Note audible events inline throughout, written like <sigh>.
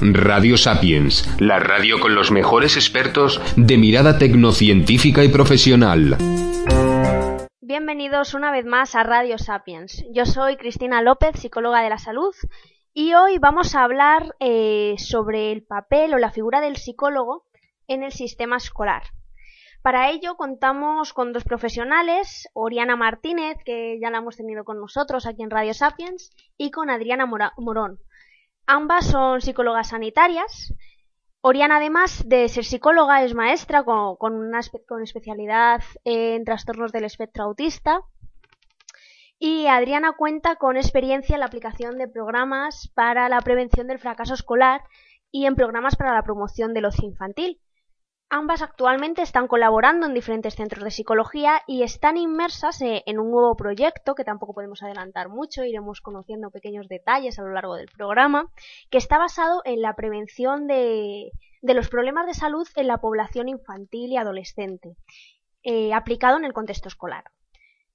Radio Sapiens, la radio con los mejores expertos de mirada tecnocientífica y profesional. Bienvenidos una vez más a Radio Sapiens. Yo soy Cristina López, psicóloga de la salud, y hoy vamos a hablar eh, sobre el papel o la figura del psicólogo en el sistema escolar. Para ello contamos con dos profesionales, Oriana Martínez, que ya la hemos tenido con nosotros aquí en Radio Sapiens, y con Adriana Morón. Ambas son psicólogas sanitarias. Oriana, además de ser psicóloga, es maestra con, una con especialidad en trastornos del espectro autista. Y Adriana cuenta con experiencia en la aplicación de programas para la prevención del fracaso escolar y en programas para la promoción del ocio infantil. Ambas actualmente están colaborando en diferentes centros de psicología y están inmersas eh, en un nuevo proyecto que tampoco podemos adelantar mucho, iremos conociendo pequeños detalles a lo largo del programa, que está basado en la prevención de, los problemas de salud en la población infantil y adolescente, eh, aplicado en el contexto escolar.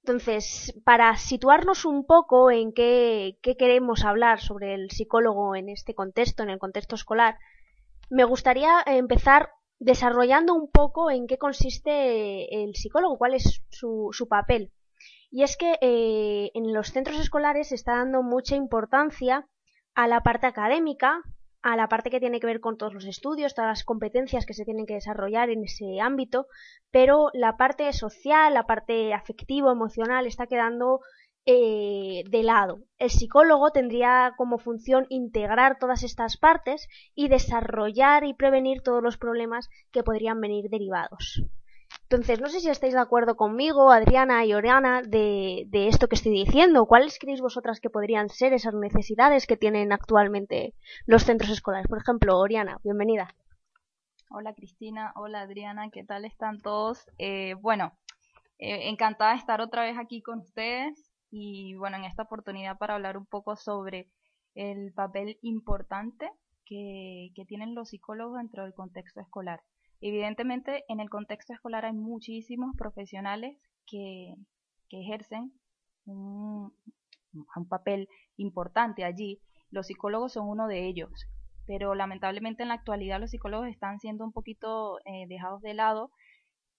Entonces, para situarnos un poco en qué, qué queremos hablar sobre el psicólogo en este contexto, en el contexto escolar, me gustaría empezar desarrollando un poco en qué consiste el psicólogo, cuál es su, su papel. Y es que eh, en los centros escolares se está dando mucha importancia a la parte académica, a la parte que tiene que ver con todos los estudios, todas las competencias que se tienen que desarrollar en ese ámbito, pero la parte social, la parte afectivo, emocional está quedando eh, de lado. El psicólogo tendría como función integrar todas estas partes y desarrollar y prevenir todos los problemas que podrían venir derivados. Entonces, no sé si estáis de acuerdo conmigo, Adriana y Oriana, de, de, esto que estoy diciendo. ¿Cuáles creéis vosotras que podrían ser esas necesidades que tienen actualmente los centros escolares? Por ejemplo, Oriana, bienvenida. Hola Cristina, hola Adriana, ¿qué tal están todos? Eh, bueno, eh, encantada de estar otra vez aquí con ustedes y bueno, en esta oportunidad para hablar un poco sobre el papel importante que, tienen los psicólogos dentro del contexto escolar. Evidentemente, en el contexto escolar hay muchísimos profesionales que, ejercen un, papel importante allí. Los psicólogos son uno de ellos, pero lamentablemente en la actualidad los psicólogos están siendo un poquito eh, dejados de lado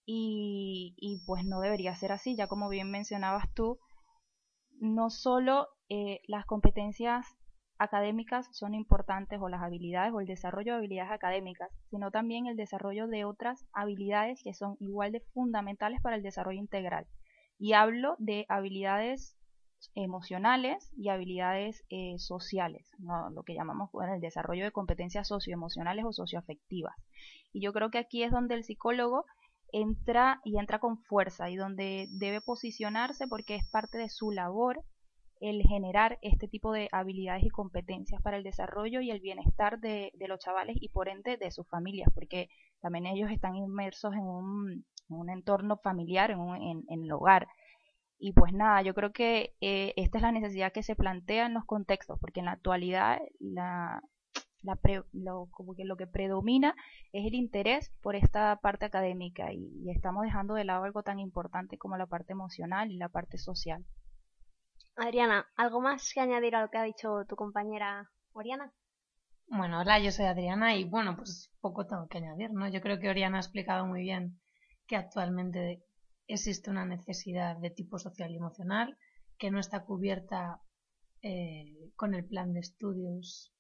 y, y, pues no debería ser así, ya como bien mencionabas tú, no solo eh, las competencias académicas son importantes o las habilidades o el desarrollo de habilidades académicas, sino también el desarrollo de otras habilidades que son igual de fundamentales para el desarrollo integral. Y hablo de habilidades emocionales y habilidades eh, sociales, lo que llamamos el desarrollo de competencias socioemocionales o socioafectivas. Y yo creo que aquí es donde el psicólogo entra y entra con fuerza y donde debe posicionarse porque es parte de su labor el generar este tipo de habilidades y competencias para el desarrollo y el bienestar de, los chavales y por ende de sus familias, porque también ellos están inmersos en un, entorno familiar, en, en, el hogar. Y pues nada, yo creo que eh, esta es la necesidad que se plantea en los contextos, porque en la actualidad la, lo, como que lo que predomina es el interés por esta parte académica y, estamos dejando de lado algo tan importante como la parte emocional y la parte social. Adriana, ¿algo más que añadir a lo que ha dicho tu compañera Oriana? Bueno, hola, yo soy Adriana y bueno, pues poco tengo que añadir, ¿no? Yo creo que Oriana ha explicado muy bien que actualmente existe una necesidad de tipo social y emocional que no está cubierta eh, con el plan de estudios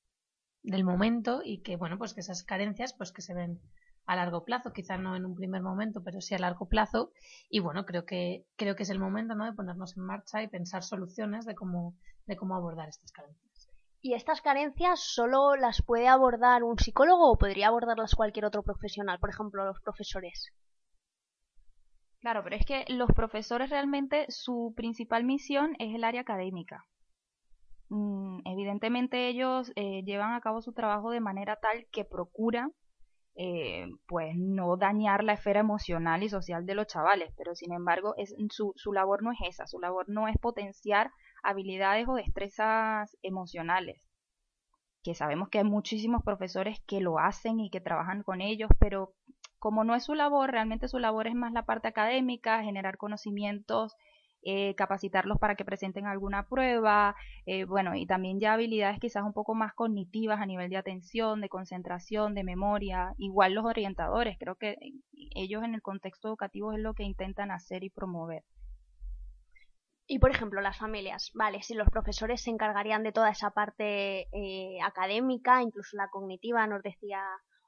del momento y que bueno pues que esas carencias pues que se ven a largo plazo quizá no en un primer momento pero sí a largo plazo. Y bueno creo que creo que es el momento no de ponernos en marcha y pensar soluciones de cómo de cómo abordar estas carencias. Y estas carencias solo las puede abordar un psicólogo o podría abordarlas cualquier otro profesional por ejemplo los profesores Claro, pero es que los profesores realmente su principal misión es el área académica. Mm, evidentemente ellos eh, llevan a cabo su trabajo de manera tal que procuran eh, pues no dañar la esfera emocional y social de los chavales, pero sin embargo es, su, su labor no es esa, su labor no es potenciar habilidades o destrezas emocionales, que sabemos que hay muchísimos profesores que lo hacen y que trabajan con ellos, pero como no es su labor, realmente su labor es más la parte académica, generar conocimientos eh, capacitarlos para que presenten alguna prueba, eh, bueno, y también ya habilidades quizás un poco más cognitivas a nivel de atención, de concentración, de memoria, igual los orientadores, creo que ellos en el contexto educativo es lo que intentan hacer y promover. Y por ejemplo, las familias, vale, si los profesores se encargarían de toda esa parte eh, académica, incluso la cognitiva, nos decía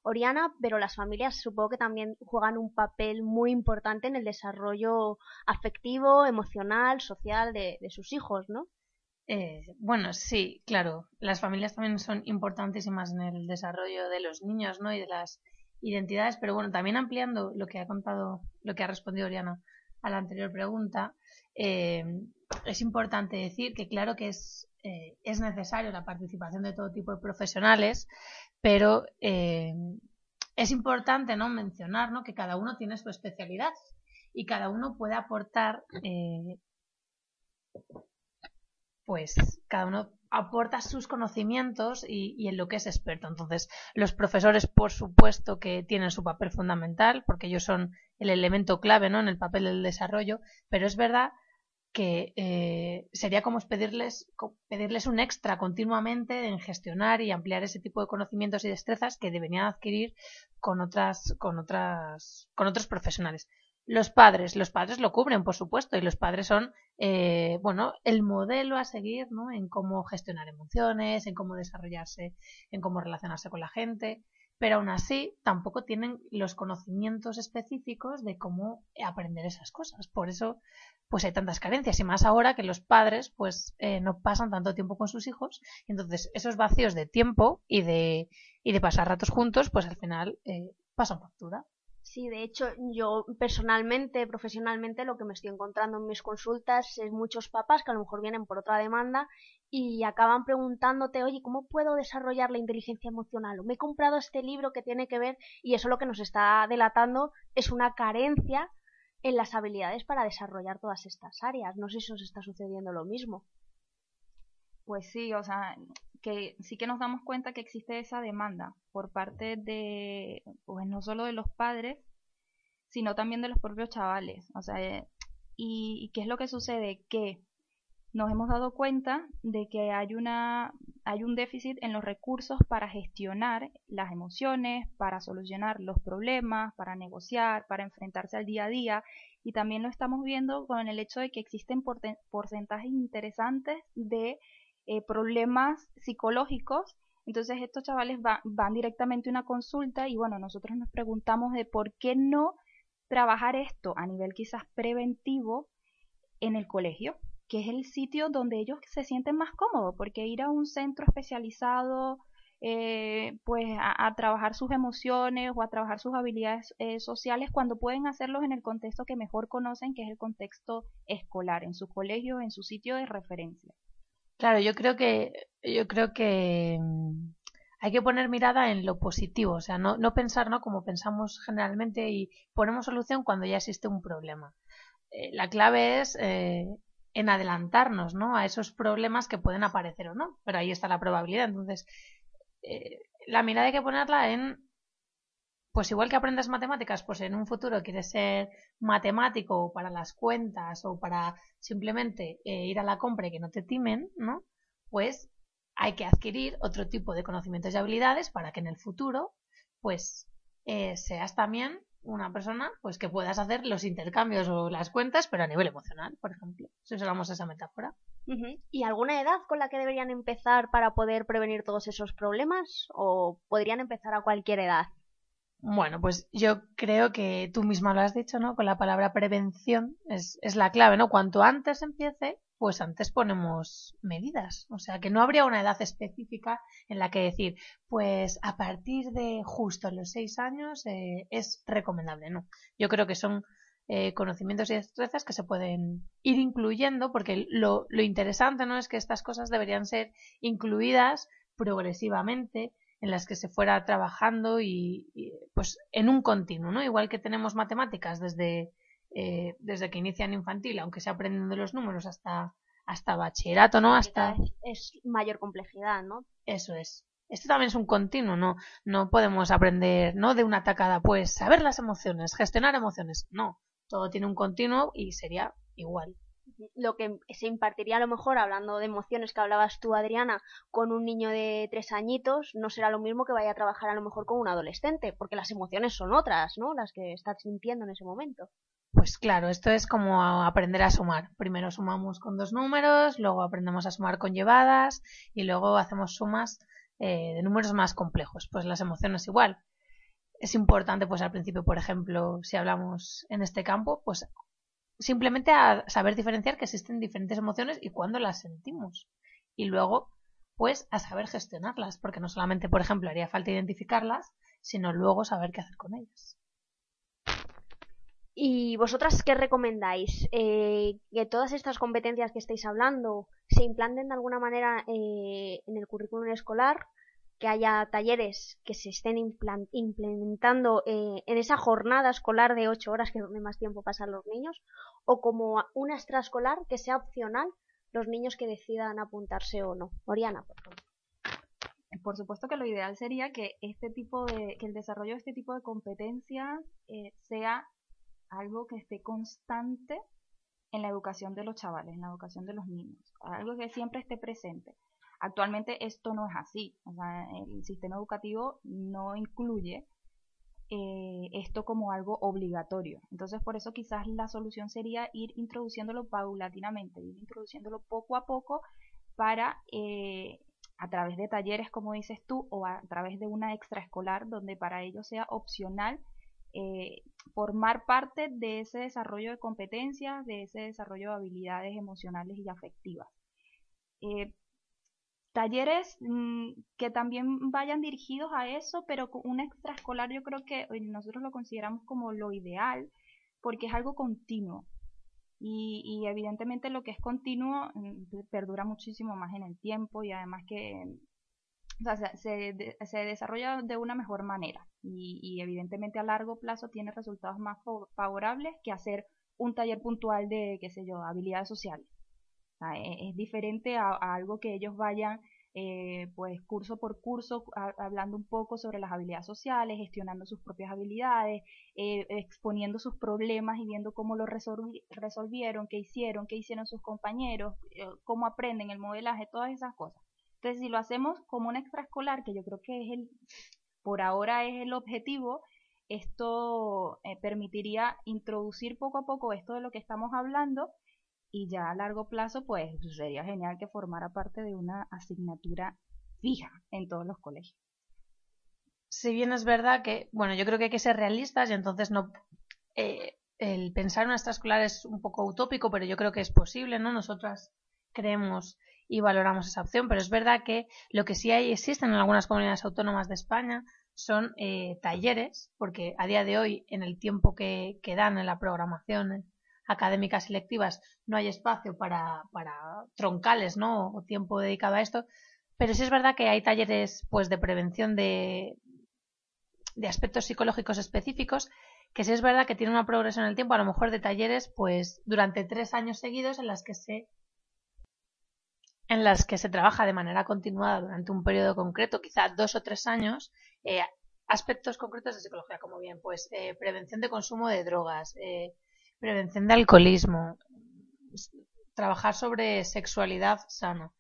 Oriana, pero las familias supongo que también juegan un papel muy importante en el desarrollo afectivo, emocional, social de, sus hijos, ¿no? Eh, bueno, sí, claro. Las familias también son importantísimas en el desarrollo de los niños, ¿no? Y de las identidades, pero bueno, también ampliando lo que ha contado, lo que ha respondido Oriana a la anterior pregunta, eh, es importante decir que claro que es, eh, es necesario la participación de todo tipo de profesionales, pero eh, es importante ¿no? mencionar ¿no? que cada uno tiene su especialidad y cada uno puede aportar, eh, pues cada uno aporta sus conocimientos y, en lo que es experto. Entonces, los profesores, por supuesto, que tienen su papel fundamental, porque ellos son el elemento clave ¿no? en el papel del desarrollo, pero es verdad que eh, sería como pedirles, pedirles un extra continuamente en gestionar y ampliar ese tipo de conocimientos y destrezas que deberían adquirir con otras, con otras, con otros profesionales. Los padres, los padres lo cubren, por supuesto, y los padres son, eh, bueno, el modelo a seguir, ¿no? En cómo gestionar emociones, en cómo desarrollarse, en cómo relacionarse con la gente pero aún así tampoco tienen los conocimientos específicos de cómo aprender esas cosas. Por eso, pues hay tantas carencias y más ahora que los padres, pues eh, no pasan tanto tiempo con sus hijos y entonces esos vacíos de tiempo y de, y de pasar ratos juntos, pues al final eh, pasan factura. Sí, de hecho, yo personalmente, profesionalmente, lo que me estoy encontrando en mis consultas es muchos papás que a lo mejor vienen por otra demanda y acaban preguntándote, oye, ¿cómo puedo desarrollar la inteligencia emocional? O me he comprado este libro que tiene que ver y eso lo que nos está delatando es una carencia en las habilidades para desarrollar todas estas áreas. No sé si os está sucediendo lo mismo. Pues sí, o sea, que sí que nos damos cuenta que existe esa demanda por parte de, pues no solo de los padres, sino también de los propios chavales. O sea, eh, y, y qué es lo que sucede? Que nos hemos dado cuenta de que hay, una, hay un déficit en los recursos para gestionar las emociones, para solucionar los problemas, para negociar, para enfrentarse al día a día. Y también lo estamos viendo con el hecho de que existen porcentajes interesantes de eh, problemas psicológicos. Entonces estos chavales van directamente a una consulta y bueno, nosotros nos preguntamos de por qué no trabajar esto a nivel quizás preventivo en el colegio que es el sitio donde ellos se sienten más cómodos, porque ir a un centro especializado, eh, pues a, trabajar sus emociones o a trabajar sus habilidades eh, sociales cuando pueden hacerlos en el contexto que mejor conocen, que es el contexto escolar, en su colegio, en su sitio de referencia. Claro, yo creo que yo creo que mm, hay que poner mirada en lo positivo, o sea, no, no pensar ¿no? como pensamos generalmente y ponemos solución cuando ya existe un problema. Eh, la clave es en adelantarnos ¿no? a esos problemas que pueden aparecer o no, pero ahí está la probabilidad. Entonces, eh, la mirada hay que ponerla en, pues igual que aprendes matemáticas, pues en un futuro quieres ser matemático para las cuentas o para simplemente eh, ir a la compra y que no te timen, ¿no? Pues hay que adquirir otro tipo de conocimientos y habilidades para que en el futuro, pues eh, seas también una persona, pues que puedas hacer los intercambios o las cuentas, pero a nivel emocional, por ejemplo. Si usamos esa metáfora. ¿Y alguna edad con la que deberían empezar para poder prevenir todos esos problemas? ¿O podrían empezar a cualquier edad? Bueno, pues yo creo que tú misma lo has dicho, ¿no? Con la palabra prevención es, es la clave, ¿no? Cuanto antes empiece, pues antes ponemos medidas. O sea, que no habría una edad específica en la que decir, pues a partir de justo los seis años eh, es recomendable. No, yo creo que son eh, conocimientos y destrezas que se pueden ir incluyendo, porque lo, lo interesante no es que estas cosas deberían ser incluidas progresivamente en las que se fuera trabajando y, pues en un continuo, ¿no? Igual que tenemos matemáticas desde, eh, desde que inician infantil, aunque se aprenden de los números hasta, hasta bachillerato, ¿no? Hasta es mayor complejidad, ¿no? Eso es. Esto también es un continuo, no, no podemos aprender, ¿no? De una tacada, pues saber las emociones, gestionar emociones. No, todo tiene un continuo y sería igual. Lo que se impartiría a lo mejor, hablando de emociones que hablabas tú, Adriana, con un niño de tres añitos, no será lo mismo que vaya a trabajar a lo mejor con un adolescente, porque las emociones son otras, ¿no? Las que estás sintiendo en ese momento. Pues claro, esto es como aprender a sumar. Primero sumamos con dos números, luego aprendemos a sumar con llevadas y luego hacemos sumas eh, de números más complejos. Pues las emociones igual es importante, pues al principio, por ejemplo, si hablamos en este campo, pues simplemente a saber diferenciar que existen diferentes emociones y cuándo las sentimos. Y luego, pues a saber gestionarlas, porque no solamente, por ejemplo, haría falta identificarlas, sino luego saber qué hacer con ellas. ¿Y vosotras qué recomendáis? Eh, ¿Que todas estas competencias que estáis hablando se implanten de alguna manera eh, en el currículum escolar? que haya talleres que se estén implementando eh, en esa jornada escolar de ocho horas que donde más tiempo pasan los niños o como una extraescolar que sea opcional los niños que decidan apuntarse o no. Oriana, por favor. Por supuesto que lo ideal sería que este tipo de, que el desarrollo de este tipo de competencias eh, sea algo que esté constante en la educación de los chavales, en la educación de los niños, algo que siempre esté presente. Actualmente esto no es así. el sistema educativo no incluye eh, esto como algo obligatorio. Entonces, por eso quizás la solución sería ir introduciéndolo paulatinamente, ir introduciéndolo poco a poco para, eh, a través de talleres, como dices tú, o a través de una extraescolar, donde para ello sea opcional eh, formar parte de ese desarrollo de competencias, de ese desarrollo de habilidades emocionales y afectivas talleres mm, que también vayan dirigidos a eso, pero un extraescolar yo creo que nosotros lo consideramos como lo ideal, porque es algo continuo. Y, evidentemente lo que es continuo mm, perdura muchísimo más en el tiempo y además que se, desarrolla de una mejor manera y, y, evidentemente a largo plazo tiene resultados más favorables que hacer un taller puntual de, qué sé yo, habilidades sociales. E-, es, diferente a, algo que ellos vayan eh, pues curso por curso hablando un poco sobre las habilidades sociales, gestionando sus propias habilidades, eh, exponiendo sus problemas y viendo cómo lo resolvieron, qué hicieron, qué hicieron sus compañeros, eh, cómo aprenden el modelaje, todas esas cosas. Entonces, si lo hacemos como un extraescolar, que yo creo que es el, por ahora es el objetivo, esto permitiría introducir poco a poco esto de lo que estamos hablando y ya a largo plazo pues sería genial que formara parte de una asignatura fija en todos los colegios. Si bien es verdad que, bueno, yo creo que hay que ser realistas y entonces no... Eh, el pensar en una extraescolar es un poco utópico, pero yo creo que es posible, ¿no? Nosotras creemos y valoramos esa opción, pero es verdad que lo que sí hay, existen en algunas comunidades autónomas de España son eh, talleres, porque a día de hoy, en el tiempo que, que dan en la programación académicas selectivas no hay espacio para, para troncales, ¿no? O tiempo dedicado a esto. Pero sí es verdad que hay talleres pues de prevención de, de aspectos psicológicos específicos que sí es verdad que tiene una progresión en el tiempo, a lo mejor de talleres, pues durante tres años seguidos en las que se en las que se trabaja de manera continuada durante un periodo concreto, quizá dos o tres años, eh, aspectos concretos de psicología, como bien, pues eh, prevención de consumo de drogas, eh, prevención de alcoholismo, trabajar sobre sexualidad sana.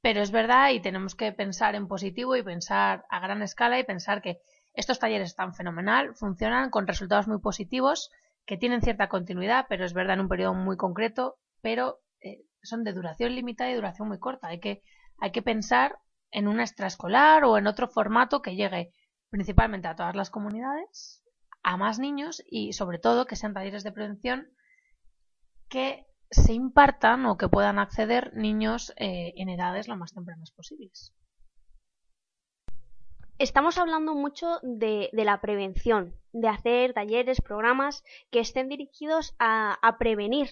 Pero es verdad y tenemos que pensar en positivo y pensar a gran escala y pensar que estos talleres están fenomenal, funcionan con resultados muy positivos, que tienen cierta continuidad, pero es verdad en un periodo muy concreto, pero eh, son de duración limitada y duración muy corta. Hay que, hay que pensar en una extraescolar o en otro formato que llegue principalmente a todas las comunidades a más niños y sobre todo que sean talleres de prevención que se impartan o que puedan acceder niños eh, en edades lo más tempranas posibles. Estamos hablando mucho de, la prevención, de hacer talleres, programas que estén dirigidos a, a prevenir.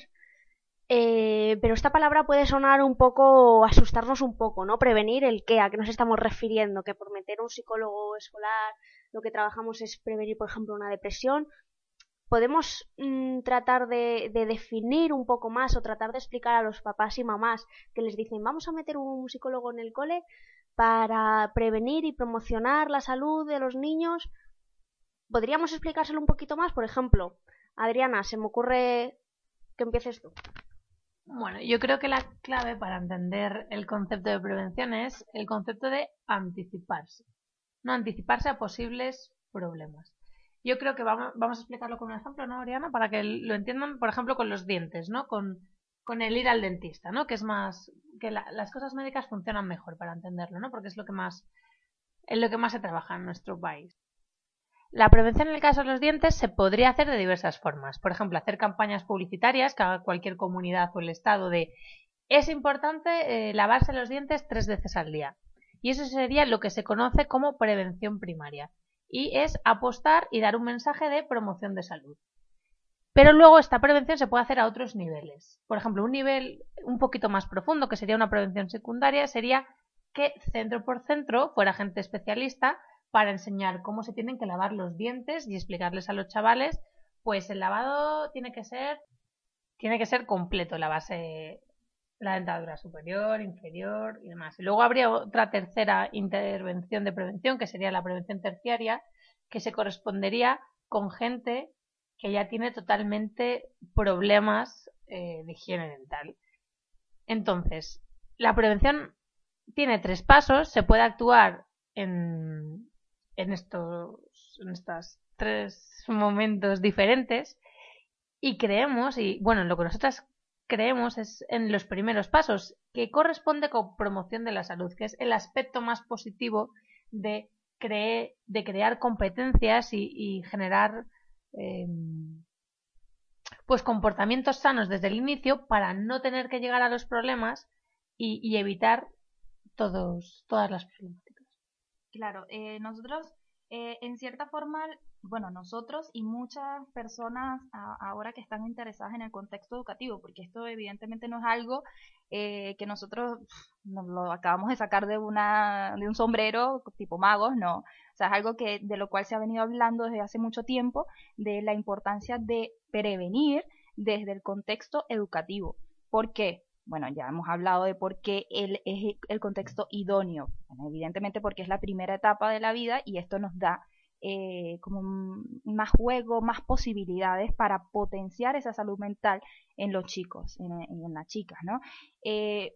Eh, pero esta palabra puede sonar un poco, asustarnos un poco, ¿no? Prevenir el qué, a qué nos estamos refiriendo, que por meter un psicólogo escolar lo que trabajamos es prevenir, por ejemplo, una depresión. Podemos mm, tratar de, de, definir un poco más o tratar de explicar a los papás y mamás que les dicen vamos a meter un psicólogo en el cole para prevenir y promocionar la salud de los niños ¿Podríamos explicárselo un poquito más? Por ejemplo, Adriana, se me ocurre que empieces tú. Bueno, yo creo que la clave para entender el concepto de prevención es el concepto de anticiparse. No anticiparse a posibles problemas. Yo creo que vamos, vamos a explicarlo con un ejemplo, ¿no, Adriana? Para que lo entiendan, por ejemplo, con los dientes, ¿no? Con, con el ir al dentista, ¿no? Que es más, que la, las cosas médicas funcionan mejor para entenderlo, ¿no? Porque es lo que más, es lo que más se trabaja en nuestro país. La prevención en el caso de los dientes se podría hacer de diversas formas. Por ejemplo, hacer campañas publicitarias que haga cualquier comunidad o el Estado de es importante eh, lavarse los dientes tres veces al día. Y eso sería lo que se conoce como prevención primaria. Y es apostar y dar un mensaje de promoción de salud. Pero luego esta prevención se puede hacer a otros niveles. Por ejemplo, un nivel un poquito más profundo, que sería una prevención secundaria, sería que centro por centro fuera gente especialista para enseñar cómo se tienen que lavar los dientes y explicarles a los chavales, pues el lavado tiene que ser tiene que ser completo, la base la dentadura superior, inferior y demás. Y luego habría otra tercera intervención de prevención, que sería la prevención terciaria, que se correspondería con gente que ya tiene totalmente problemas eh, de higiene dental. Entonces, la prevención tiene tres pasos, se puede actuar en, en estos, en estos tres momentos diferentes y creemos, y bueno, lo que nosotras creemos es en los primeros pasos, que corresponde con promoción de la salud, que es el aspecto más positivo de, de crear competencias y, generar em, pues comportamientos sanos desde el inicio para no tener que llegar a los problemas y, y evitar todos, todas las problemáticas. Claro, eh, nosotros eh, en cierta forma, bueno, nosotros y muchas personas ahora que están interesadas en el contexto educativo, porque esto evidentemente no es algo eh, que nosotros nos lo acabamos de sacar de una de un sombrero tipo magos, no, o sea, es algo que de lo cual se ha venido hablando desde hace mucho tiempo de la importancia de prevenir desde el contexto educativo. ¿Por qué? Bueno, ya hemos hablado de por qué es el contexto idóneo. evidentemente porque es la primera etapa de la vida y esto nos da eh, como más juego, más posibilidades para potenciar esa salud mental en los chicos, en, las chicas, ¿no? Eh,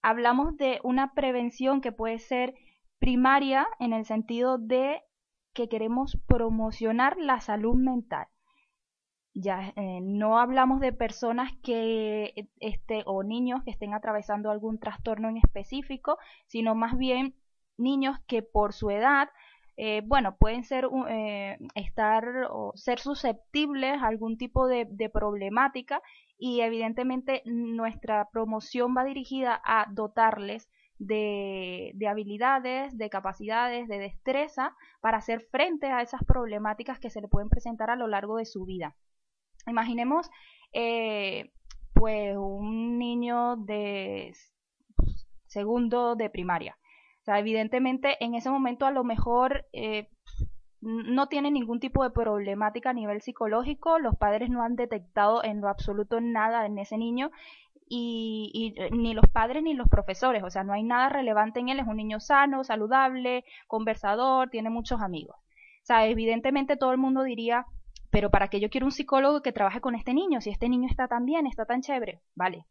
hablamos de una prevención que puede ser primaria en el sentido de que queremos promocionar la salud mental ya eh, no hablamos de personas que este o niños que estén atravesando algún trastorno en específico sino más bien niños que por su edad eh, bueno pueden ser eh, estar o ser susceptibles a algún tipo de, problemática y evidentemente nuestra promoción va dirigida a dotarles de, de, habilidades, de capacidades, de destreza para hacer frente a esas problemáticas que se le pueden presentar a lo largo de su vida. Imaginemos, eh, pues, un niño de segundo de primaria. O sea, evidentemente en ese momento a lo mejor eh, no tiene ningún tipo de problemática a nivel psicológico, los padres no han detectado en lo absoluto nada en ese niño y, y, eh, ni los padres ni los profesores, o sea, no hay nada relevante en él, es un niño sano, saludable, conversador, tiene muchos amigos. O sea, evidentemente todo el mundo diría, pero para qué yo quiero un psicólogo que trabaje con este niño, si este niño está tan bien, está tan chévere, vale.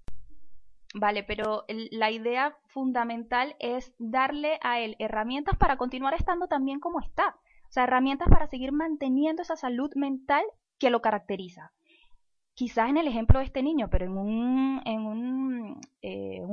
Vale, pero la idea fundamental es darle a él herramientas para continuar estando tan bien como está. O sea, herramientas para seguir manteniendo esa salud mental que lo caracteriza. quizás en el ejemplo de este niño, pero en, un, en un,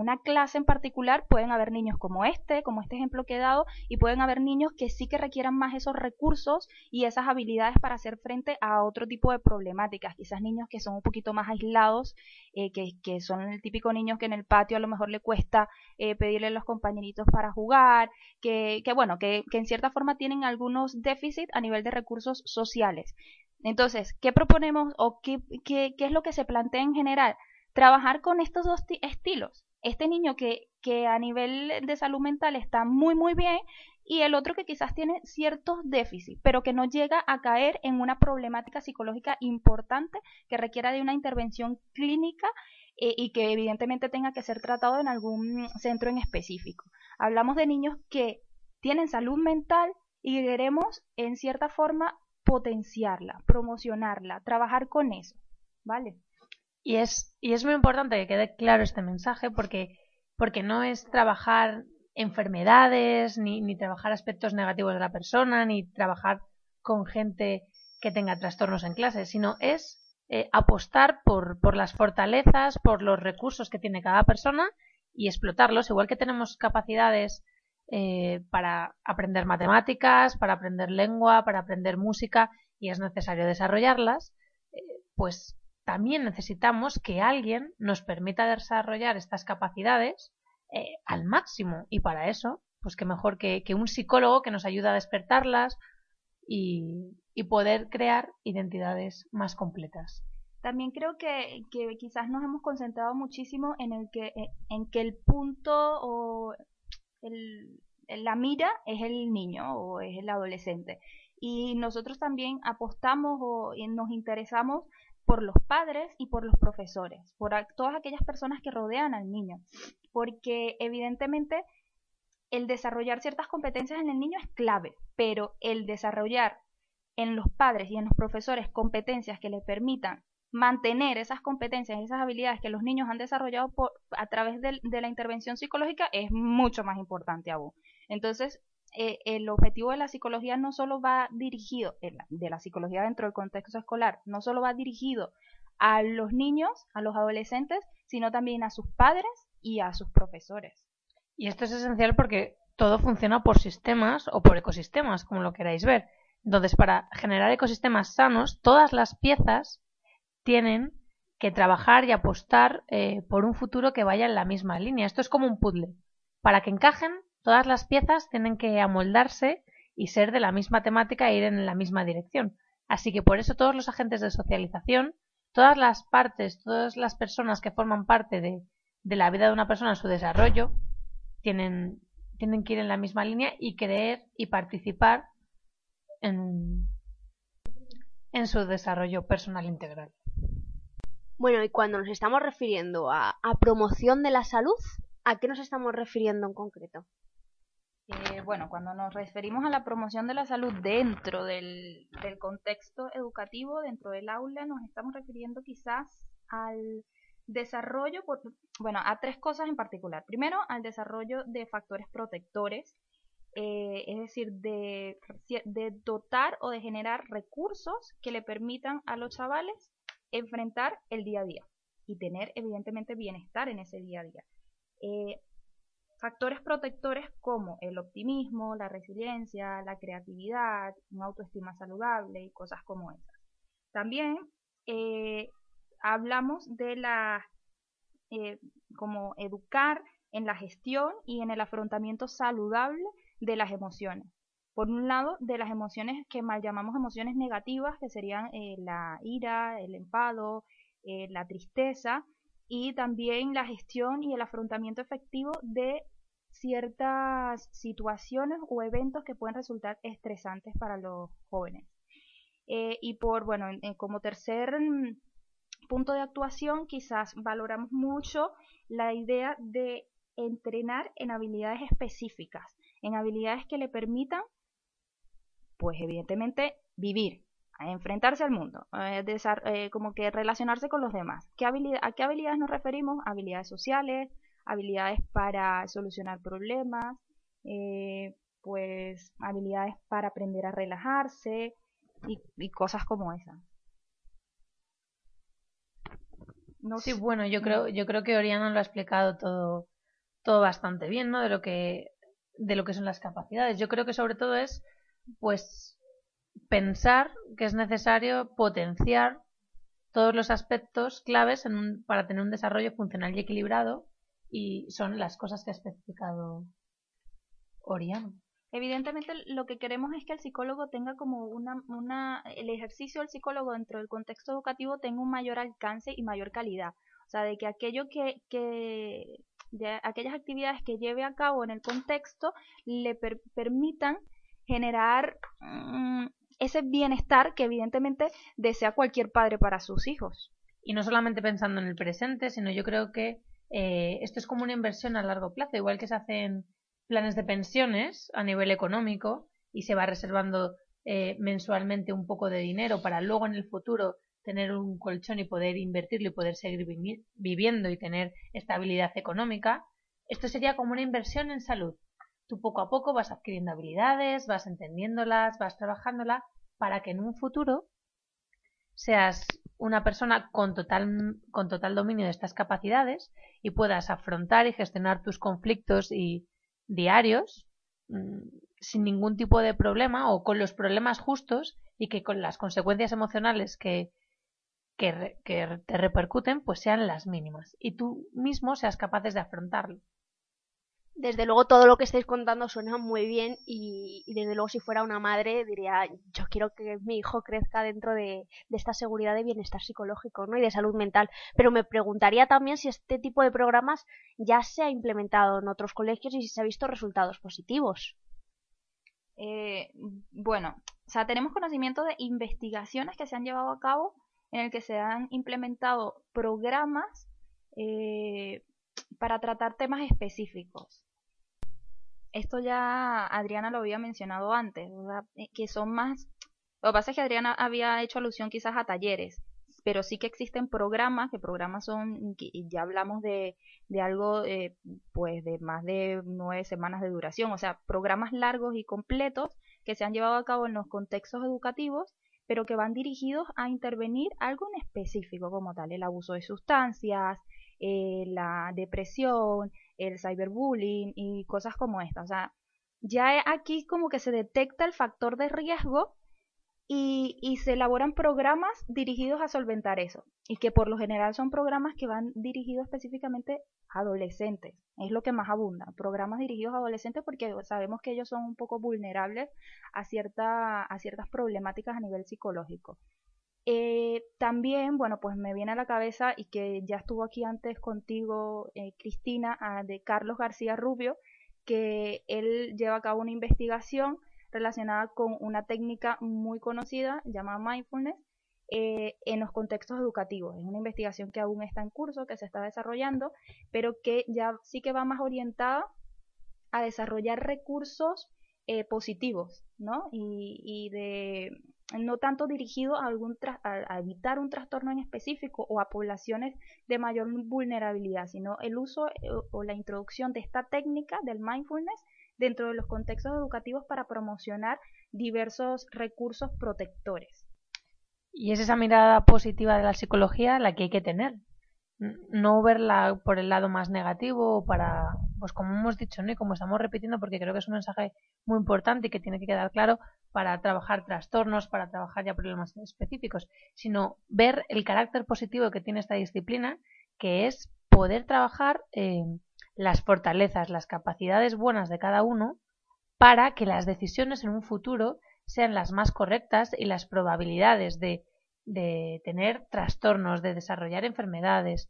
una clase en particular pueden haber niños como este, como este ejemplo que he dado, y pueden haber niños que sí que requieran más esos recursos y esas habilidades para hacer frente a otro tipo de problemáticas. Quizás niños que son un poquito más aislados, eh, que, que, son el típico niño que en el patio a lo mejor le cuesta eh, pedirle a los compañeritos para jugar, que, que bueno, que, que en cierta forma tienen algunos déficits a nivel de recursos sociales. Entonces, ¿qué proponemos o qué, qué, qué es lo que se plantea en general? Trabajar con estos dos estilos. Este niño que, que a nivel de salud mental está muy, muy bien y el otro que quizás tiene ciertos déficits, pero que no llega a caer en una problemática psicológica importante que requiera de una intervención clínica eh, y que evidentemente tenga que ser tratado en algún centro en específico. Hablamos de niños que tienen salud mental y queremos, en cierta forma, potenciarla, promocionarla, trabajar con eso, ¿vale? Y es, y es muy importante que quede claro este mensaje porque, porque no es trabajar enfermedades, ni, ni trabajar aspectos negativos de la persona, ni trabajar con gente que tenga trastornos en clase, sino es eh, apostar por, por las fortalezas, por los recursos que tiene cada persona y explotarlos, igual que tenemos capacidades eh, para aprender matemáticas, para aprender lengua, para aprender música y es necesario desarrollarlas, eh, pues también necesitamos que alguien nos permita desarrollar estas capacidades eh, al máximo y para eso, pues que mejor que, un psicólogo que nos ayuda a despertarlas y, poder crear identidades más completas también creo que, quizás nos hemos concentrado muchísimo en el que en que el punto o la mira es el niño o es el adolescente. Y nosotros también apostamos o nos interesamos por los padres y por los profesores, por todas aquellas personas que rodean al niño, porque evidentemente el desarrollar ciertas competencias en el niño es clave, pero el desarrollar en los padres y en los profesores competencias que le permitan mantener esas competencias, esas habilidades que los niños han desarrollado a través de, la intervención psicológica es mucho más importante aún. Entonces, eh, el objetivo de la psicología no solo va dirigido, de la psicología dentro del contexto escolar, no solo va dirigido a los niños, a los adolescentes, sino también a sus padres y a sus profesores. Y esto es esencial porque todo funciona por sistemas o por ecosistemas, como lo queráis ver. Entonces, para generar ecosistemas sanos, todas las piezas tienen que trabajar y apostar eh, por un futuro que vaya en la misma línea. Esto es como un puzzle. Para que encajen, todas las piezas tienen que amoldarse y ser de la misma temática e ir en la misma dirección. Así que por eso todos los agentes de socialización, todas las partes, todas las personas que forman parte de, la vida de una persona en su desarrollo, tienen, tienen que ir en la misma línea y creer y participar en, en su desarrollo personal integral. Bueno, y cuando nos estamos refiriendo a, promoción de la salud, ¿a qué nos estamos refiriendo en concreto? Eh, bueno, cuando nos referimos a la promoción de la salud dentro del, contexto educativo, dentro del aula, nos estamos refiriendo quizás al desarrollo, bueno, a tres cosas en particular. Primero, al desarrollo de factores protectores, eh, es decir, de, de dotar o de generar recursos que le permitan a los chavales enfrentar el día a día y tener evidentemente bienestar en ese día a día. Eh, factores protectores como el optimismo, la resiliencia, la creatividad, una autoestima saludable y cosas como esas. También eh, hablamos de la eh, como educar en la gestión y en el afrontamiento saludable de las emociones. Por un lado, de las emociones que mal llamamos emociones negativas, que serían eh, la ira, el enfado, la tristeza, y también la gestión y el afrontamiento efectivo de ciertas situaciones o eventos que pueden resultar estresantes para los jóvenes. Eh, y por, bueno, como tercer mm, punto de actuación, quizás valoramos mucho la idea de entrenar en habilidades específicas, en habilidades que le permitan pues evidentemente vivir, enfrentarse al mundo, eh, como que relacionarse con los demás. ¿Qué ¿A qué habilidades nos referimos? Habilidades sociales, habilidades para solucionar problemas, eh, pues habilidades para aprender a relajarse y, cosas como esas. No sí, bueno, yo creo, yo creo que Oriana lo ha explicado todo, todo bastante bien, ¿no? De lo que, de lo que son las capacidades. Yo creo que sobre todo es, pues, pensar que es necesario potenciar todos los aspectos claves para tener un desarrollo funcional y equilibrado y son las cosas que ha especificado Oriana. Evidentemente lo que queremos es que el psicólogo tenga como una, una, el ejercicio del psicólogo dentro del contexto educativo tenga un mayor alcance y mayor calidad. O sea, de que aquello que, que de aquellas actividades que lleve a cabo en el contexto le permitan generar mm, ese bienestar que evidentemente desea cualquier padre para sus hijos. Y no solamente pensando en el presente, sino yo creo que eh, esto es como una inversión a largo plazo, igual que se hacen planes de pensiones a nivel económico y se va reservando eh, mensualmente un poco de dinero para luego en el futuro tener un colchón y poder invertirlo y poder seguir viviendo y tener estabilidad económica, esto sería como una inversión en salud. Tú poco a poco vas adquiriendo habilidades, vas entendiéndolas, vas trabajándolas para que en un futuro seas una persona con total, con total dominio de estas capacidades y puedas afrontar y gestionar tus conflictos y diarios mm, sin ningún tipo de problema o con los problemas justos y que con las consecuencias emocionales que, que, que te repercuten pues sean las mínimas y tú mismo seas capaces de afrontarlo. Desde luego todo lo que estáis contando suena muy bien y, desde luego si fuera una madre diría yo quiero que mi hijo crezca dentro de, esta seguridad de bienestar psicológico ¿no? y de salud mental. Pero me preguntaría también si este tipo de programas ya se ha implementado en otros colegios y si se ha visto resultados positivos. Eh, bueno, o sea, tenemos conocimiento de investigaciones que se han llevado a cabo en el que se han implementado programas eh, para tratar temas específicos. Esto ya Adriana lo había mencionado antes, eh, que son más... Lo que pasa es que Adriana había hecho alusión quizás a talleres, pero sí que existen programas, que programas son, ya hablamos de, de algo eh, pues de más de nueve semanas de duración, o sea, programas largos y completos que se han llevado a cabo en los contextos educativos pero que van dirigidos a intervenir algo en específico como tal, el abuso de sustancias, eh, la depresión, el cyberbullying y cosas como estas. O sea, ya aquí como que se detecta el factor de riesgo y, y, se elaboran programas dirigidos a solventar eso. Y que por lo general son programas que van dirigidos específicamente a adolescentes. Es lo que más abunda. Programas dirigidos a adolescentes porque sabemos que ellos son un poco vulnerables a, cierta, a ciertas problemáticas a nivel psicológico. Eh, también, bueno, pues me viene a la cabeza y que ya estuvo aquí antes contigo, eh, Cristina, ah, de Carlos García Rubio, que él lleva a cabo una investigación relacionada con una técnica muy conocida llamada mindfulness eh, en los contextos educativos. Es una investigación que aún está en curso, que se está desarrollando, pero que ya sí que va más orientada a desarrollar recursos positivos, ¿no? y de no tanto dirigido a, algún a, evitar un trastorno en específico o a poblaciones de mayor vulnerabilidad, sino el uso eh, o la introducción de esta técnica del mindfulness dentro de los contextos educativos para promocionar diversos recursos protectores. Y es esa mirada positiva de la psicología la que hay que tener, no verla por el lado más negativo para, pues como hemos dicho, ¿no? y como estamos repitiendo, porque creo que es un mensaje muy importante y que tiene que quedar claro para trabajar trastornos, para trabajar ya problemas específicos, sino ver el carácter positivo que tiene esta disciplina, que es poder trabajar eh, las fortalezas, las capacidades buenas de cada uno para que las decisiones en un futuro sean las más correctas y las probabilidades de de tener trastornos, de desarrollar enfermedades,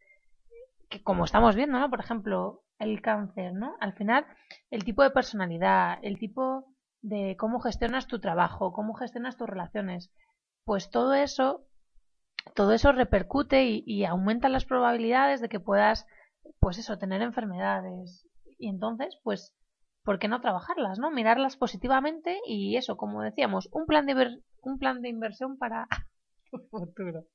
que como estamos viendo, ¿no? Por ejemplo, el cáncer, ¿no? Al final, el tipo de personalidad, el tipo de cómo gestionas tu trabajo, cómo gestionas tus relaciones, pues todo eso, todo eso repercute y, y aumenta las probabilidades de que puedas, pues eso, tener enfermedades. Y entonces, pues, ¿por qué no trabajarlas, no? Mirarlas positivamente y eso, como decíamos, un plan de, un plan de inversión para <laughs>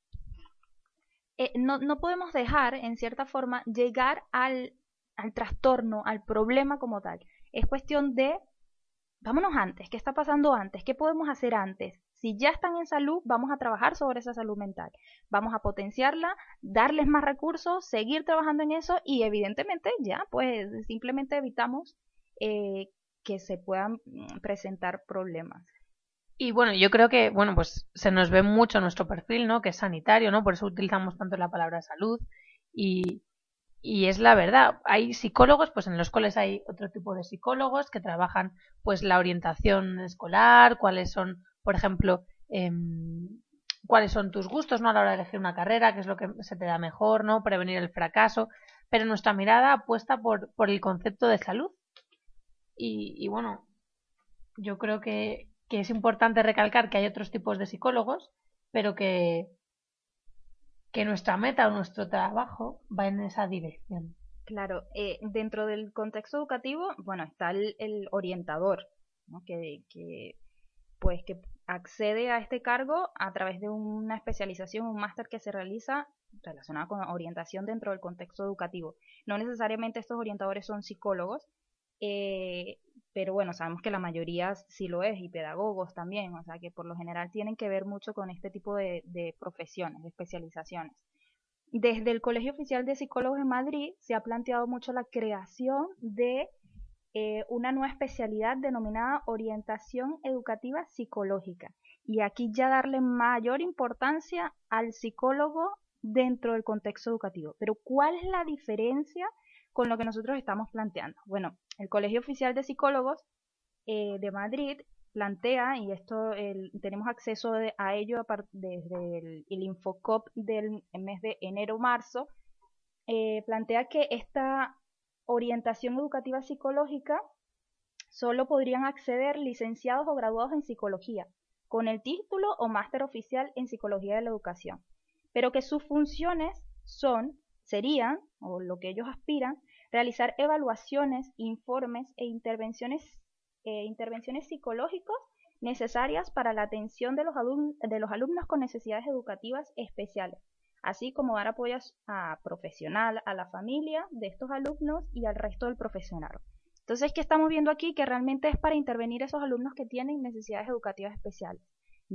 Eh, no, no, podemos dejar, en cierta forma, llegar al, al trastorno, al problema como tal. Es cuestión de, vámonos antes, ¿qué está pasando antes? ¿Qué podemos hacer antes? Si ya están en salud, vamos a trabajar sobre esa salud mental. Vamos a potenciarla, darles más recursos, seguir trabajando en eso y evidentemente ya, pues simplemente evitamos eh, que se puedan mm, presentar problemas. Y bueno, yo creo que, bueno, pues se nos ve mucho nuestro perfil, ¿no? Que es sanitario, ¿no? Por eso utilizamos tanto la palabra salud. Y, y es la verdad. Hay psicólogos, pues en los cuales hay otro tipo de psicólogos que trabajan, pues la orientación escolar, cuáles son, por ejemplo, em, cuáles son tus gustos, ¿no? A la hora de elegir una carrera, qué es lo que se te da mejor, ¿no? Prevenir el fracaso. Pero nuestra mirada apuesta por, por el concepto de salud. Y, y bueno, yo creo que, que es importante recalcar que hay otros tipos de psicólogos, pero que, que nuestra meta o nuestro trabajo va en esa dirección. Claro, eh, dentro del contexto educativo, bueno, está el, orientador, que, que, pues, que accede a este cargo a través de una especialización, un máster que se realiza relacionado con orientación dentro del contexto educativo. No necesariamente estos orientadores son psicólogos, eh, pero bueno, sabemos que la mayoría sí lo es y pedagogos también, o sea que por lo general tienen que ver mucho con este tipo de, profesiones, de especializaciones. Desde el Colegio Oficial de Psicólogos de Madrid se ha planteado mucho la creación de eh, una nueva especialidad denominada orientación educativa psicológica. Y aquí ya darle mayor importancia al psicólogo dentro del contexto educativo. Pero ¿cuál es la diferencia con lo que nosotros estamos planteando? Bueno, el Colegio Oficial de Psicólogos eh, de Madrid plantea, y esto tenemos acceso a ello desde el, Infocop del mes de enero-marzo, eh, plantea que esta orientación educativa psicológica solo podrían acceder licenciados o graduados en psicología, con el título o máster oficial en psicología de la educación, pero que sus funciones son, serían, o lo que ellos aspiran, realizar evaluaciones, informes e intervenciones, eh, intervenciones psicológicas necesarias para la atención de los, de los alumnos con necesidades educativas especiales, así como dar apoyo a profesional, a la familia de estos alumnos y al resto del profesional. Entonces, ¿qué estamos viendo aquí? Que realmente es para intervenir esos alumnos que tienen necesidades educativas especiales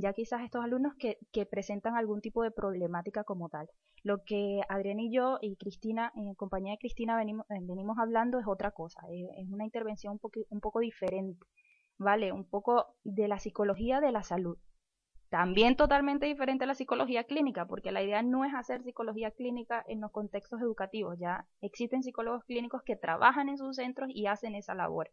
ya quizás estos alumnos que, presentan algún tipo de problemática como tal. Lo que Adrián y yo y Cristina, en compañía de Cristina, venimos, eh, hablando es otra cosa, es, una intervención un poco diferente, ¿vale? Un poco de la psicología de la salud. También totalmente diferente a la psicología clínica, porque la idea no es hacer psicología clínica en los contextos educativos, ya existen psicólogos clínicos que trabajan en sus centros y hacen esa labor.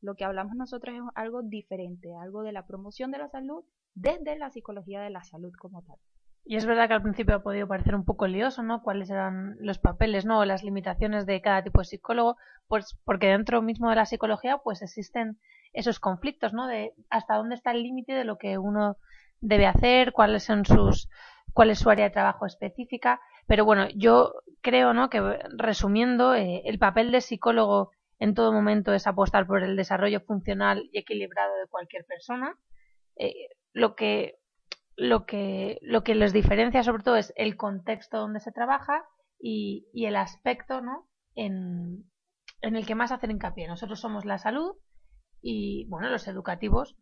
Lo que hablamos nosotros es algo diferente, algo de la promoción de la salud desde la psicología de la salud como tal. Y es verdad que al principio ha podido parecer un poco lioso, ¿no? Cuáles eran los papeles, ¿no? O las limitaciones de cada tipo de psicólogo, pues porque dentro mismo de la psicología, pues existen esos conflictos, ¿no? De hasta dónde está el límite de lo que uno debe hacer, cuáles son sus, cuál es su área de trabajo específica. Pero bueno, yo creo, ¿no? Que resumiendo, eh, el papel de psicólogo en todo momento es apostar por el desarrollo funcional y equilibrado de cualquier persona. Eh, lo que lo que lo que les diferencia sobre todo es el contexto donde se trabaja y, el aspecto ¿no? en, en el que más hacen hincapié. Nosotros somos la salud y bueno, los educativos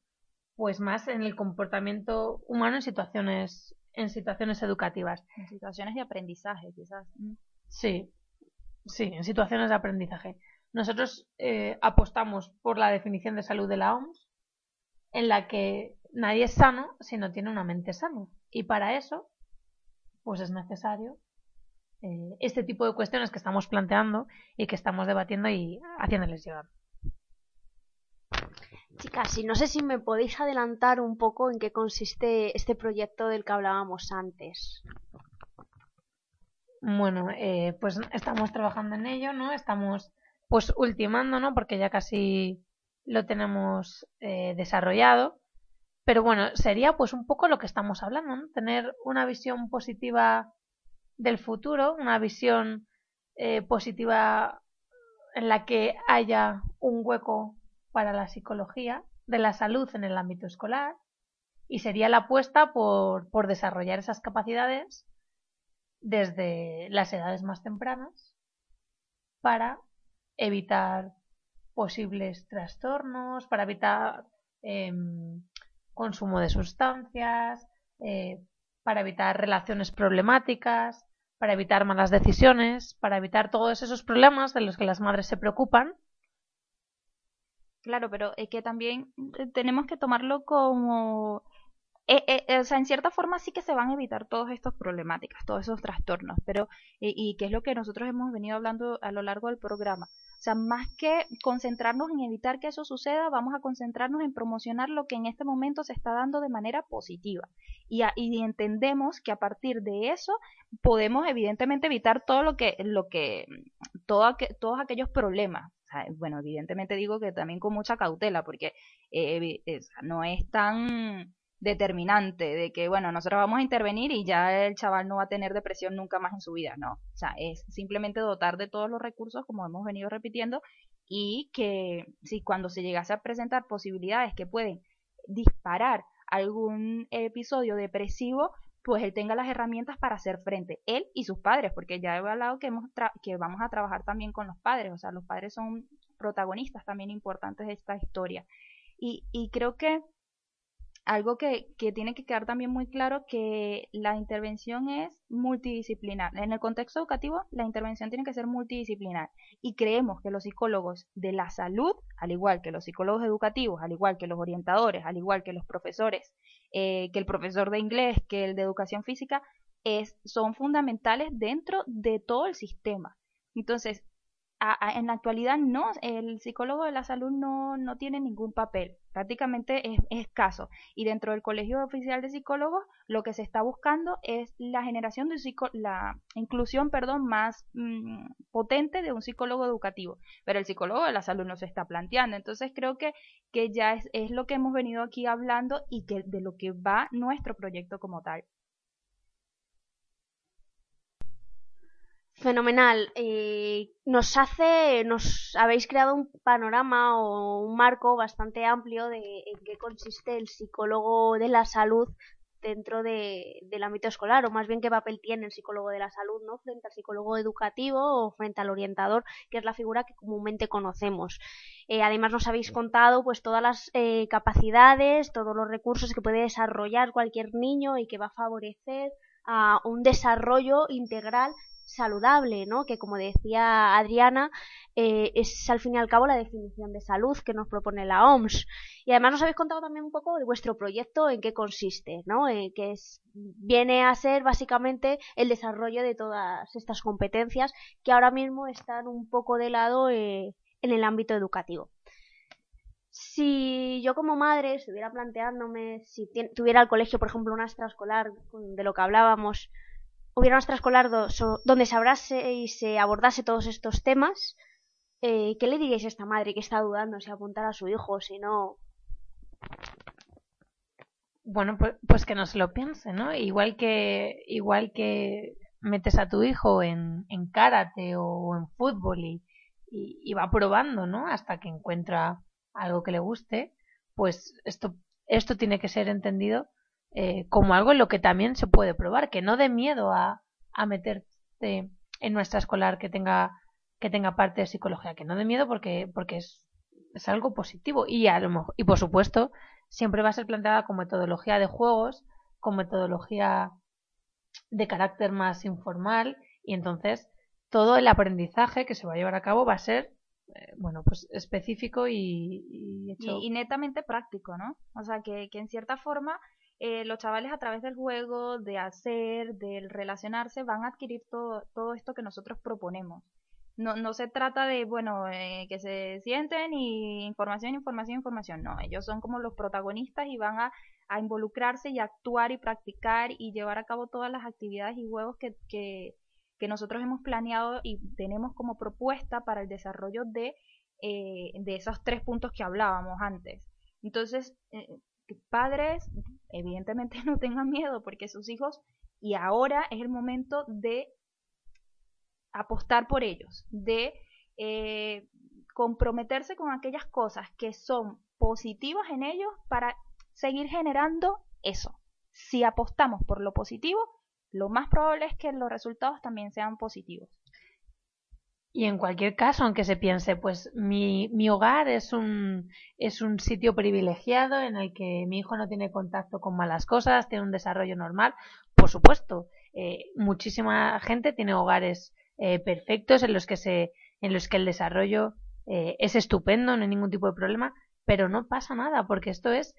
pues más en el comportamiento humano en situaciones en situaciones educativas. En situaciones de aprendizaje, quizás. Sí, sí, en situaciones de aprendizaje. Nosotros eh, apostamos por la definición de salud de la OMS, en la que nadie es sano si no tiene una mente sana. Y para eso, pues es necesario eh, este tipo de cuestiones que estamos planteando y que estamos debatiendo y haciéndoles llegar. Chicas, y no sé si me podéis adelantar un poco en qué consiste este proyecto del que hablábamos antes. Bueno, eh, pues estamos trabajando en ello, ¿no? Estamos pues ultimando, ¿no? Porque ya casi lo tenemos eh, desarrollado. Pero bueno, sería pues un poco lo que estamos hablando, ¿no? Tener una visión positiva del futuro, una visión eh, positiva en la que haya un hueco para la psicología de la salud en el ámbito escolar y sería la apuesta por, por desarrollar esas capacidades desde las edades más tempranas para evitar posibles trastornos, para evitar eh, consumo de sustancias, eh, para evitar relaciones problemáticas, para evitar malas decisiones, para evitar todos esos problemas de los que las madres se preocupan. Claro, pero es que también eh, tenemos que tomarlo como eh, eh, o sea, en cierta forma sí que se van a evitar todas estas problemáticas, todos esos trastornos, pero, y, y que es lo que nosotros hemos venido hablando a lo largo del programa. O sea, más que concentrarnos en evitar que eso suceda, vamos a concentrarnos en promocionar lo que en este momento se está dando de manera positiva. Y, entendemos que a partir de eso podemos evidentemente evitar todo lo que, lo que, todo, todos aquellos problemas. Bueno, evidentemente digo que también con mucha cautela, porque eh, no es tan determinante de que, bueno, nosotros vamos a intervenir y ya el chaval no va a tener depresión nunca más en su vida, no. O sea, es simplemente dotar de todos los recursos, como hemos venido repitiendo, y que si cuando se llegase a presentar posibilidades que pueden disparar algún episodio depresivo, pues él tenga las herramientas para hacer frente, él y sus padres, porque ya he hablado que, hemos que vamos a trabajar también con los padres, o sea, los padres son protagonistas también importantes de esta historia. Y, y creo que algo que, que, tiene que quedar también muy claro que la intervención es multidisciplinar. En el contexto educativo, la intervención tiene que ser multidisciplinar. Y creemos que los psicólogos de la salud, al igual que los psicólogos educativos, al igual que los orientadores, al igual que los profesores, eh, que el profesor de inglés, que el de educación física, es, son fundamentales dentro de todo el sistema. Entonces, en la actualidad no, el psicólogo de la salud no, no tiene ningún papel, prácticamente es, escaso. Y dentro del Colegio Oficial de Psicólogos lo que se está buscando es la generación de la inclusión, perdón, más mm, potente de un psicólogo educativo. Pero el psicólogo de la salud no se está planteando. Entonces creo que, que ya es, es lo que hemos venido aquí hablando y que de lo que va nuestro proyecto como tal. Fenomenal. Eh, nos hace, nos habéis creado un panorama o un marco bastante amplio de en qué consiste el psicólogo de la salud dentro de, del ámbito escolar, o más bien qué papel tiene el psicólogo de la salud, ¿no? Frente al psicólogo educativo o frente al orientador, que es la figura que comúnmente conocemos. Eh, además nos habéis contado pues todas las eh, capacidades, todos los recursos que puede desarrollar cualquier niño y que va a favorecer a un desarrollo integral saludable, ¿no? Que como decía Adriana, eh, es al fin y al cabo la definición de salud que nos propone la OMS. Y además nos habéis contado también un poco de vuestro proyecto, en qué consiste, ¿no? Eh, que es, viene a ser básicamente el desarrollo de todas estas competencias que ahora mismo están un poco de lado eh, en el ámbito educativo. Si yo como madre estuviera planteándome, si tuviera al colegio, por ejemplo, una extraescolar de lo que hablábamos, hubiera un extraescolar donde se y se abordase todos estos temas, eh, ¿qué le diríais a esta madre que está dudando si apuntar a su hijo, si no? Bueno, pues, pues, que no se lo piense, ¿no? Igual que, igual que metes a tu hijo en, en karate o en fútbol y, y, va probando, ¿no? Hasta que encuentra algo que le guste, pues esto, esto tiene que ser entendido eh, como algo en lo que también se puede probar, que no dé miedo a, a meterte en nuestra escolar que tenga, que tenga parte de psicología, que no dé miedo porque, porque es, es algo positivo. Y, a lo y por supuesto siempre va a ser planteada como metodología de juegos, como metodología de carácter más informal y entonces todo el aprendizaje que se va a llevar a cabo va a ser eh, bueno pues específico y, hecho... y, netamente práctico no o sea que, que en cierta forma eh, los chavales a través del juego, de hacer, del relacionarse, van a adquirir todo, todo esto que nosotros proponemos. No, no se trata de, bueno, eh, que se sienten y información, información, información. No, ellos son como los protagonistas y van a, involucrarse y actuar y practicar y llevar a cabo todas las actividades y juegos que, que, que nosotros hemos planeado y tenemos como propuesta para el desarrollo de, eh, de esos tres puntos que hablábamos antes. Entonces, padres evidentemente <laughs> no tengan miedo porque sus hijos y ahora es el momento de apostar por ellos, de eh, comprometerse con aquellas cosas que son positivas en ellos para seguir generando eso. Si apostamos por lo positivo, lo más probable es que los resultados también sean positivos. Y en cualquier caso, aunque se piense, pues mi, mi hogar es un, es un sitio privilegiado en el que mi hijo no tiene contacto con malas cosas, tiene un desarrollo normal, por supuesto, eh, muchísima gente tiene hogares eh, perfectos en los que se, en los que el desarrollo eh, es estupendo, no hay ningún tipo de problema, pero no pasa nada, porque esto es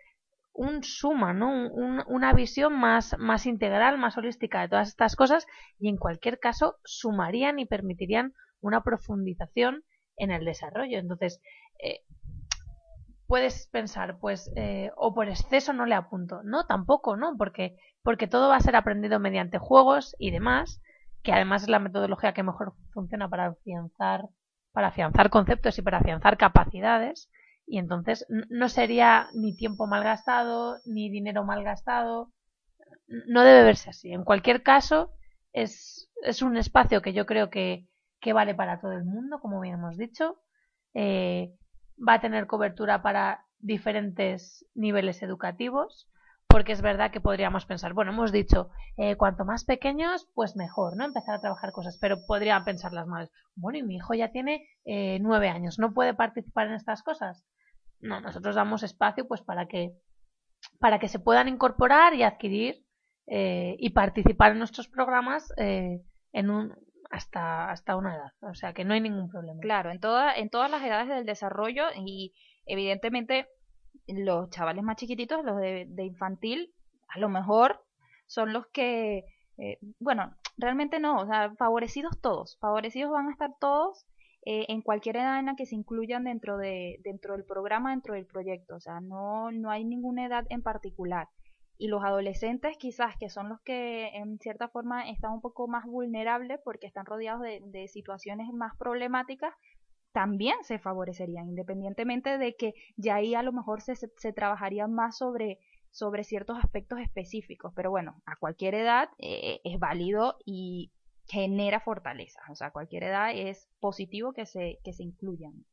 un suma, ¿no? una visión más, más integral, más holística de todas estas cosas y en cualquier caso sumarían y permitirían una profundización en el desarrollo. Entonces, eh, puedes pensar, pues, eh, o por exceso no le apunto. No, tampoco, ¿no? Porque, porque todo va a ser aprendido mediante juegos y demás, que además es la metodología que mejor funciona para afianzar, para afianzar conceptos y para afianzar capacidades. Y entonces no sería ni tiempo mal gastado, ni dinero mal gastado. No debe verse así. En cualquier caso, es, es un espacio que yo creo que, que vale para todo el mundo, como bien hemos dicho. Eh, va a tener cobertura para diferentes niveles educativos, porque es verdad que podríamos pensar, bueno, hemos dicho, eh, cuanto más pequeños, pues mejor, ¿no? Empezar a trabajar cosas, pero podrían pensar las madres, bueno, y mi hijo ya tiene eh, nueve años, ¿no puede participar en estas cosas? No, nosotros damos espacio pues para que, para que se puedan incorporar y adquirir y participar en nuestros programas en un, hasta, hasta una edad, o sea que no hay ningún problema. Claro, en, toda, en todas las edades del desarrollo y evidentemente los chavales más chiquititos, los de, infantil, a lo mejor son los que, eh, bueno, realmente no, o sea, favorecidos todos, favorecidos van a estar todos eh, en cualquier edad en la que se incluyan dentro, de, dentro del programa, dentro del proyecto, o sea, no, no hay ninguna edad en particular y los adolescentes quizás que son los que en cierta forma están un poco más vulnerables porque están rodeados de, situaciones más problemáticas también se favorecerían independientemente de que ya ahí a lo mejor se, se, trabajaría más sobre sobre ciertos aspectos específicos. Pero bueno a cualquier edad eh, es válido y genera fortaleza o sea a cualquier edad es positivo que se que se incluyan.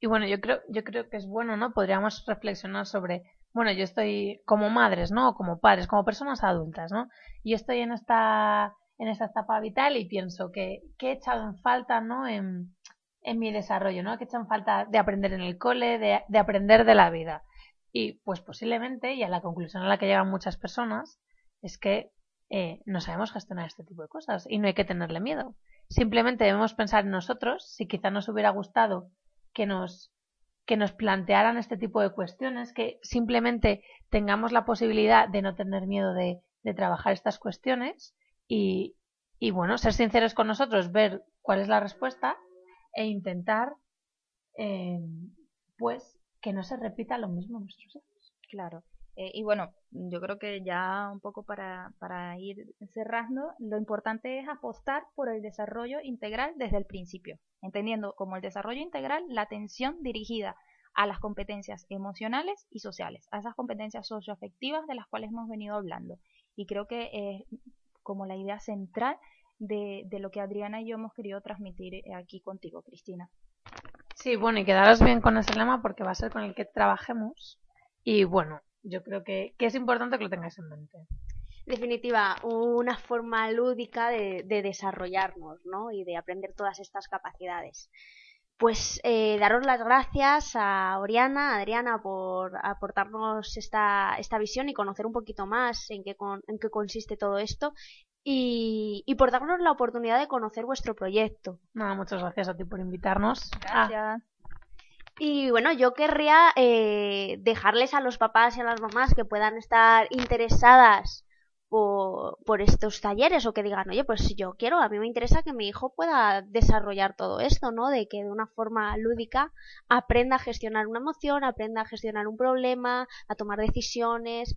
Y bueno yo creo yo creo que es bueno no podríamos reflexionar sobre bueno, yo estoy como madres, ¿no? Como padres, como personas adultas, ¿no? Y estoy en esta, en esta etapa vital y pienso que, que he echado en falta, ¿no? En, en mi desarrollo, ¿no? Que he echado en falta de aprender en el cole, de, de aprender de la vida. Y pues posiblemente, y a la conclusión a la que llegan muchas personas, es que eh, no sabemos gestionar este tipo de cosas y no hay que tenerle miedo. Simplemente debemos pensar en nosotros, si quizá nos hubiera gustado que nos que nos plantearan este tipo de cuestiones, que simplemente tengamos la posibilidad de no tener miedo de, trabajar estas cuestiones y, bueno, ser sinceros con nosotros, ver cuál es la respuesta e intentar, eh, pues, que no se repita lo mismo en nuestros hijos. Claro. Eh, y bueno, yo creo que ya un poco para, para ir cerrando, lo importante es apostar por el desarrollo integral desde el principio, entendiendo como el desarrollo integral la atención dirigida a las competencias emocionales y sociales, a esas competencias socioafectivas de las cuales hemos venido hablando. Y creo que es como la idea central de, de lo que Adriana y yo hemos querido transmitir aquí contigo, Cristina. Sí, bueno, y quedaros bien con ese lema porque va a ser con el que trabajemos. Y bueno, yo creo que, es importante que lo tengáis en mente. definitiva, una forma lúdica de, desarrollarnos, ¿no? Y de aprender todas estas capacidades. Pues eh, daros las gracias a Oriana, a Adriana, por aportarnos esta, esta visión y conocer un poquito más en qué, en qué consiste todo esto y, y, por darnos la oportunidad de conocer vuestro proyecto. Nada, muchas gracias a ti por invitarnos. Gracias. Y bueno, yo querría eh, dejarles a los papás y a las mamás que puedan estar interesadas por, por, estos talleres o que digan, oye, pues yo quiero, a mí me interesa que mi hijo pueda desarrollar todo esto, ¿no? De que de una forma lúdica aprenda a gestionar una emoción, aprenda a gestionar un problema, a tomar decisiones,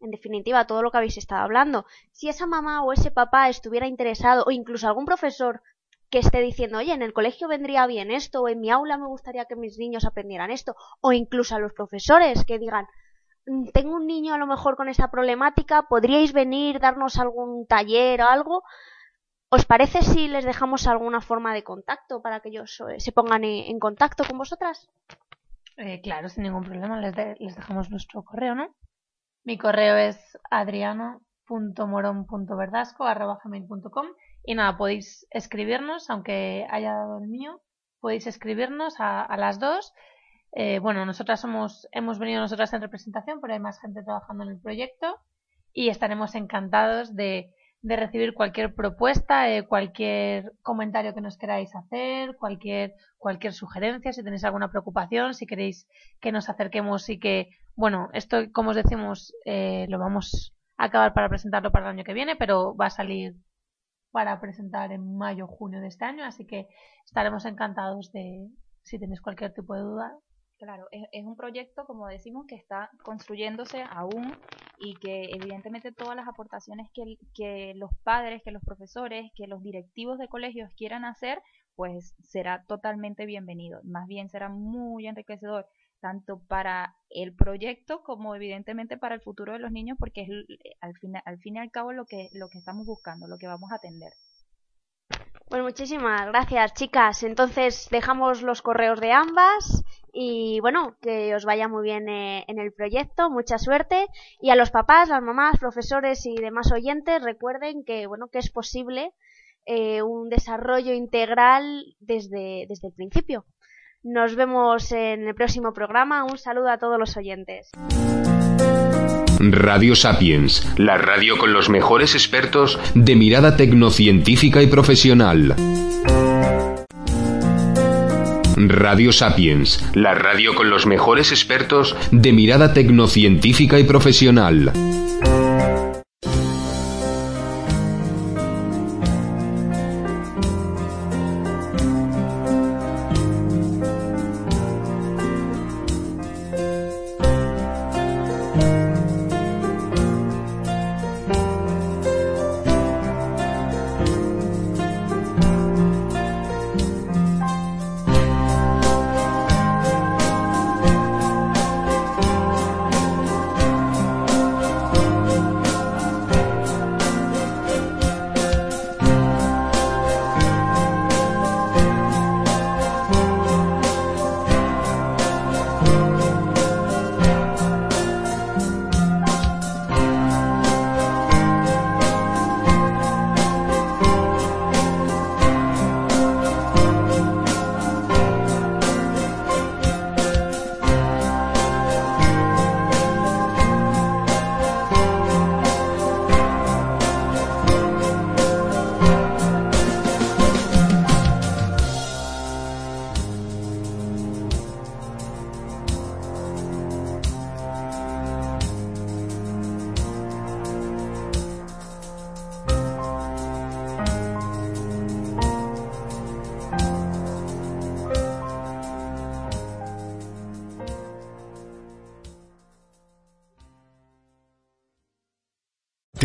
en definitiva, todo lo que habéis estado hablando. Si esa mamá o ese papá estuviera interesado, o incluso algún profesor que esté diciendo, oye, en el colegio vendría bien esto, o en mi aula me gustaría que mis niños aprendieran esto, o incluso a los profesores que digan, mm, tengo un niño a lo mejor con esta problemática, ¿podríais venir, darnos algún taller o algo? ¿Os parece si les dejamos alguna forma de contacto para que ellos eh, se pongan en contacto con vosotras? Eh, claro, sin ningún problema, les, les dejamos nuestro correo, ¿no? Mi correo es adriano.moron.verdasco.com Y nada, podéis escribirnos, aunque haya dado el mío, podéis escribirnos a, a las dos. Eh, bueno, nosotras somos, hemos venido nosotras en representación, pero hay más gente trabajando en el proyecto y estaremos encantados de, de recibir cualquier propuesta, eh, cualquier comentario que nos queráis hacer, cualquier, cualquier sugerencia, si tenéis alguna preocupación, si queréis que nos acerquemos y que, bueno, esto, como os decimos, eh, lo vamos a acabar para presentarlo para el año que viene, pero va a salir para presentar en mayo junio de este año, así que estaremos encantados de, si tenéis cualquier tipo de duda, Claro, es, un proyecto, como decimos, que está construyéndose aún y que evidentemente todas las aportaciones que, que los padres, que los profesores, que los directivos de colegios quieran hacer, pues será totalmente bienvenido. Más bien será muy enriquecedor tanto para el proyecto como evidentemente para el futuro de los niños porque es al fin, al fin y al cabo lo que, lo que estamos buscando, lo que vamos a atender. Pues muchísimas gracias, chicas. Entonces dejamos los correos de ambas y bueno, que os vaya muy bien eh, en el proyecto, mucha suerte y a los papás, las mamás, profesores y demás oyentes recuerden que bueno, que es posible eh, un desarrollo integral desde, desde el principio. Nos vemos en el próximo programa. Un saludo a todos los oyentes. Radio Sapiens, la radio con los mejores expertos de mirada tecnocientífica y profesional. Radio Sapiens, la radio con los mejores expertos de mirada tecnocientífica y profesional.